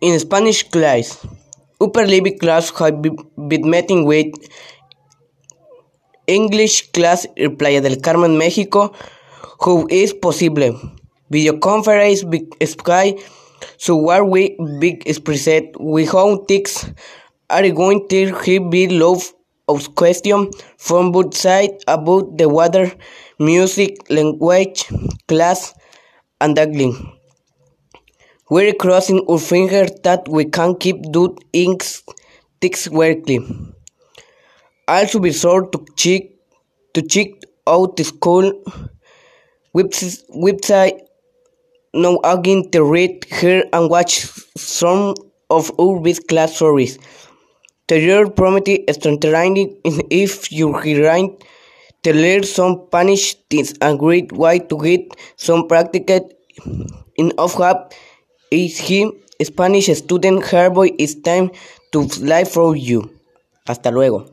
In Spanish class, upper level class have been meeting with English class in Playa del Carmen, Mexico. who is possible? Video conference, big sky. So what we big expressed we how things are going to be love of question from both sides about the weather, music, language, class, and angling. We're crossing our fingers that we can keep doing things correctly. Also be sure to check to check out the school website now again to read, hear and watch some of our best class stories. The year promptly entertaining if you're trying to learn some Spanish things a great way to get some practice in off is he Spanish student Harboy it's time to fly for you. Hasta luego.